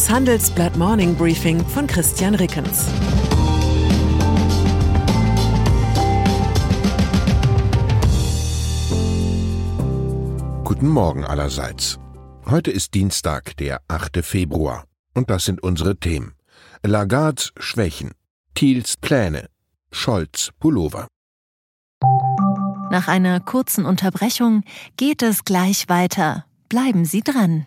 Das Handelsblatt Morning Briefing von Christian Rickens. Guten Morgen allerseits. Heute ist Dienstag, der 8. Februar. Und das sind unsere Themen. Lagards Schwächen, Thiels Pläne, Scholz Pullover. Nach einer kurzen Unterbrechung geht es gleich weiter. Bleiben Sie dran.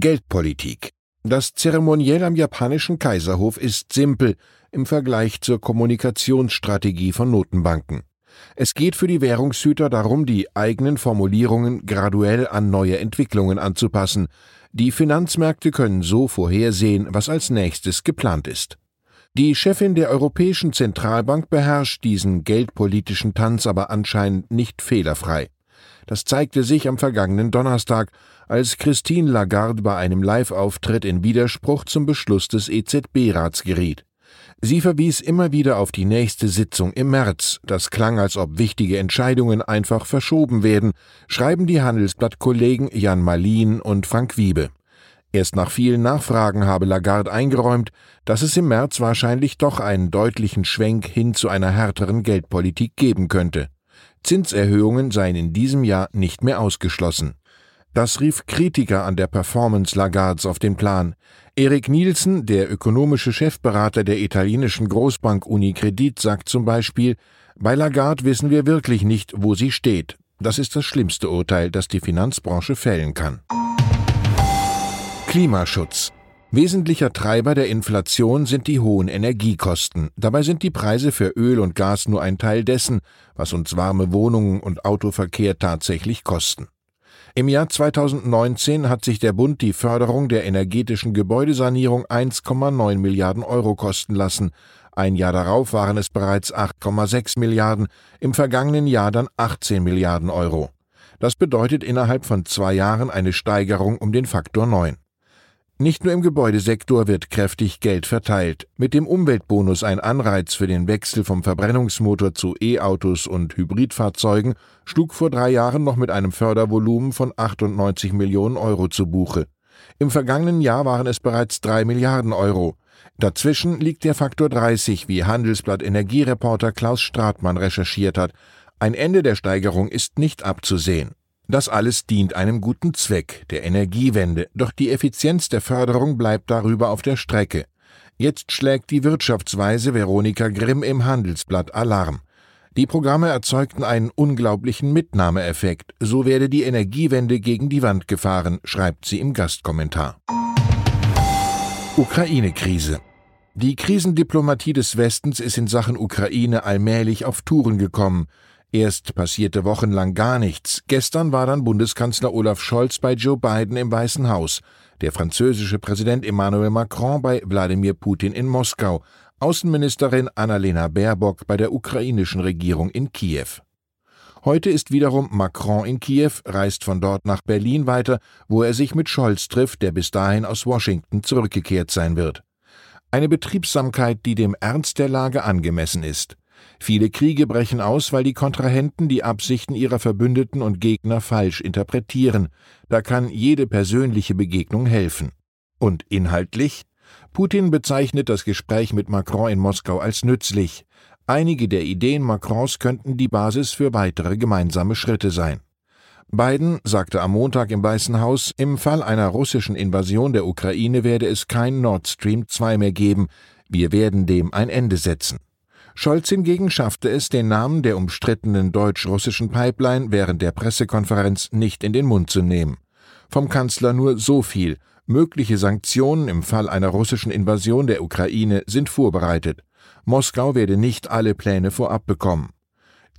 Geldpolitik. Das Zeremoniell am japanischen Kaiserhof ist simpel im Vergleich zur Kommunikationsstrategie von Notenbanken. Es geht für die Währungshüter darum, die eigenen Formulierungen graduell an neue Entwicklungen anzupassen. Die Finanzmärkte können so vorhersehen, was als nächstes geplant ist. Die Chefin der Europäischen Zentralbank beherrscht diesen geldpolitischen Tanz aber anscheinend nicht fehlerfrei. Das zeigte sich am vergangenen Donnerstag, als Christine Lagarde bei einem Live-Auftritt in Widerspruch zum Beschluss des EZB-Rats geriet. Sie verwies immer wieder auf die nächste Sitzung im März. Das klang, als ob wichtige Entscheidungen einfach verschoben werden, schreiben die Handelsblatt-Kollegen Jan Malin und Frank Wiebe. Erst nach vielen Nachfragen habe Lagarde eingeräumt, dass es im März wahrscheinlich doch einen deutlichen Schwenk hin zu einer härteren Geldpolitik geben könnte. Zinserhöhungen seien in diesem Jahr nicht mehr ausgeschlossen. Das rief Kritiker an der Performance Lagards auf den Plan. Erik Nielsen, der ökonomische Chefberater der italienischen Großbank Unicredit, sagt zum Beispiel, bei Lagarde wissen wir wirklich nicht, wo sie steht. Das ist das schlimmste Urteil, das die Finanzbranche fällen kann. Klimaschutz. Wesentlicher Treiber der Inflation sind die hohen Energiekosten. Dabei sind die Preise für Öl und Gas nur ein Teil dessen, was uns warme Wohnungen und Autoverkehr tatsächlich kosten. Im Jahr 2019 hat sich der Bund die Förderung der energetischen Gebäudesanierung 1,9 Milliarden Euro kosten lassen. Ein Jahr darauf waren es bereits 8,6 Milliarden, im vergangenen Jahr dann 18 Milliarden Euro. Das bedeutet innerhalb von zwei Jahren eine Steigerung um den Faktor 9. Nicht nur im Gebäudesektor wird kräftig Geld verteilt. Mit dem Umweltbonus ein Anreiz für den Wechsel vom Verbrennungsmotor zu E-Autos und Hybridfahrzeugen schlug vor drei Jahren noch mit einem Fördervolumen von 98 Millionen Euro zu Buche. Im vergangenen Jahr waren es bereits drei Milliarden Euro. Dazwischen liegt der Faktor 30, wie Handelsblatt Energiereporter Klaus Stratmann recherchiert hat. Ein Ende der Steigerung ist nicht abzusehen. Das alles dient einem guten Zweck, der Energiewende, doch die Effizienz der Förderung bleibt darüber auf der Strecke. Jetzt schlägt die Wirtschaftsweise Veronika Grimm im Handelsblatt Alarm. Die Programme erzeugten einen unglaublichen Mitnahmeeffekt, so werde die Energiewende gegen die Wand gefahren, schreibt sie im Gastkommentar. Ukraine-Krise. Die Krisendiplomatie des Westens ist in Sachen Ukraine allmählich auf Touren gekommen. Erst passierte wochenlang gar nichts. Gestern war dann Bundeskanzler Olaf Scholz bei Joe Biden im Weißen Haus, der französische Präsident Emmanuel Macron bei Wladimir Putin in Moskau, Außenministerin Annalena Baerbock bei der ukrainischen Regierung in Kiew. Heute ist wiederum Macron in Kiew, reist von dort nach Berlin weiter, wo er sich mit Scholz trifft, der bis dahin aus Washington zurückgekehrt sein wird. Eine Betriebsamkeit, die dem Ernst der Lage angemessen ist. Viele Kriege brechen aus, weil die Kontrahenten die Absichten ihrer Verbündeten und Gegner falsch interpretieren. Da kann jede persönliche Begegnung helfen. Und inhaltlich? Putin bezeichnet das Gespräch mit Macron in Moskau als nützlich. Einige der Ideen Macrons könnten die Basis für weitere gemeinsame Schritte sein. Biden sagte am Montag im Weißen Haus, im Fall einer russischen Invasion der Ukraine werde es kein Nord Stream 2 mehr geben. Wir werden dem ein Ende setzen. Scholz hingegen schaffte es, den Namen der umstrittenen deutsch-russischen Pipeline während der Pressekonferenz nicht in den Mund zu nehmen. Vom Kanzler nur so viel. Mögliche Sanktionen im Fall einer russischen Invasion der Ukraine sind vorbereitet. Moskau werde nicht alle Pläne vorab bekommen.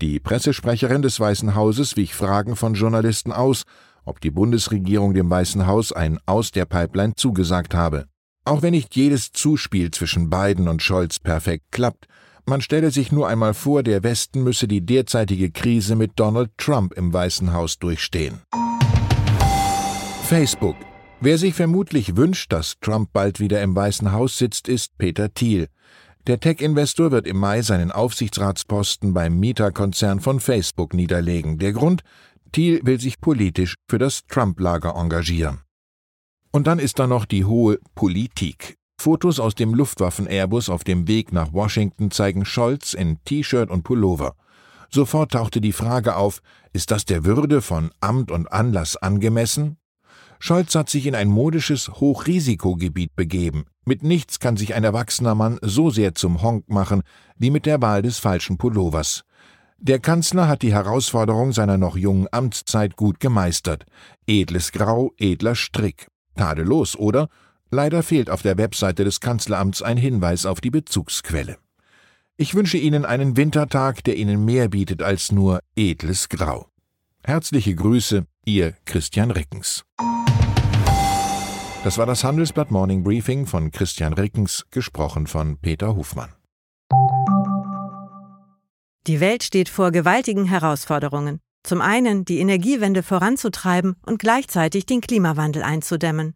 Die Pressesprecherin des Weißen Hauses wich Fragen von Journalisten aus ob die Bundesregierung dem Weißen Haus ein Aus der Pipeline zugesagt habe. Auch wenn nicht jedes Zuspiel zwischen Biden und Scholz perfekt klappt, man stelle sich nur einmal vor, der Westen müsse die derzeitige Krise mit Donald Trump im Weißen Haus durchstehen. Facebook. Wer sich vermutlich wünscht, dass Trump bald wieder im Weißen Haus sitzt, ist Peter Thiel. Der Tech-Investor wird im Mai seinen Aufsichtsratsposten beim Mieterkonzern von Facebook niederlegen. Der Grund? Thiel will sich politisch für das Trump-Lager engagieren. Und dann ist da noch die hohe Politik. Fotos aus dem Luftwaffen-Airbus auf dem Weg nach Washington zeigen Scholz in T-Shirt und Pullover. Sofort tauchte die Frage auf, ist das der Würde von Amt und Anlass angemessen? Scholz hat sich in ein modisches Hochrisikogebiet begeben. Mit nichts kann sich ein erwachsener Mann so sehr zum Honk machen wie mit der Wahl des falschen Pullovers. Der Kanzler hat die Herausforderung seiner noch jungen Amtszeit gut gemeistert. Edles Grau, edler Strick. Tadellos, oder? Leider fehlt auf der Webseite des Kanzleramts ein Hinweis auf die Bezugsquelle. Ich wünsche Ihnen einen Wintertag, der Ihnen mehr bietet als nur edles Grau. Herzliche Grüße, Ihr Christian Rickens. Das war das Handelsblatt Morning Briefing von Christian Rickens, gesprochen von Peter Hofmann. Die Welt steht vor gewaltigen Herausforderungen. Zum einen die Energiewende voranzutreiben und gleichzeitig den Klimawandel einzudämmen.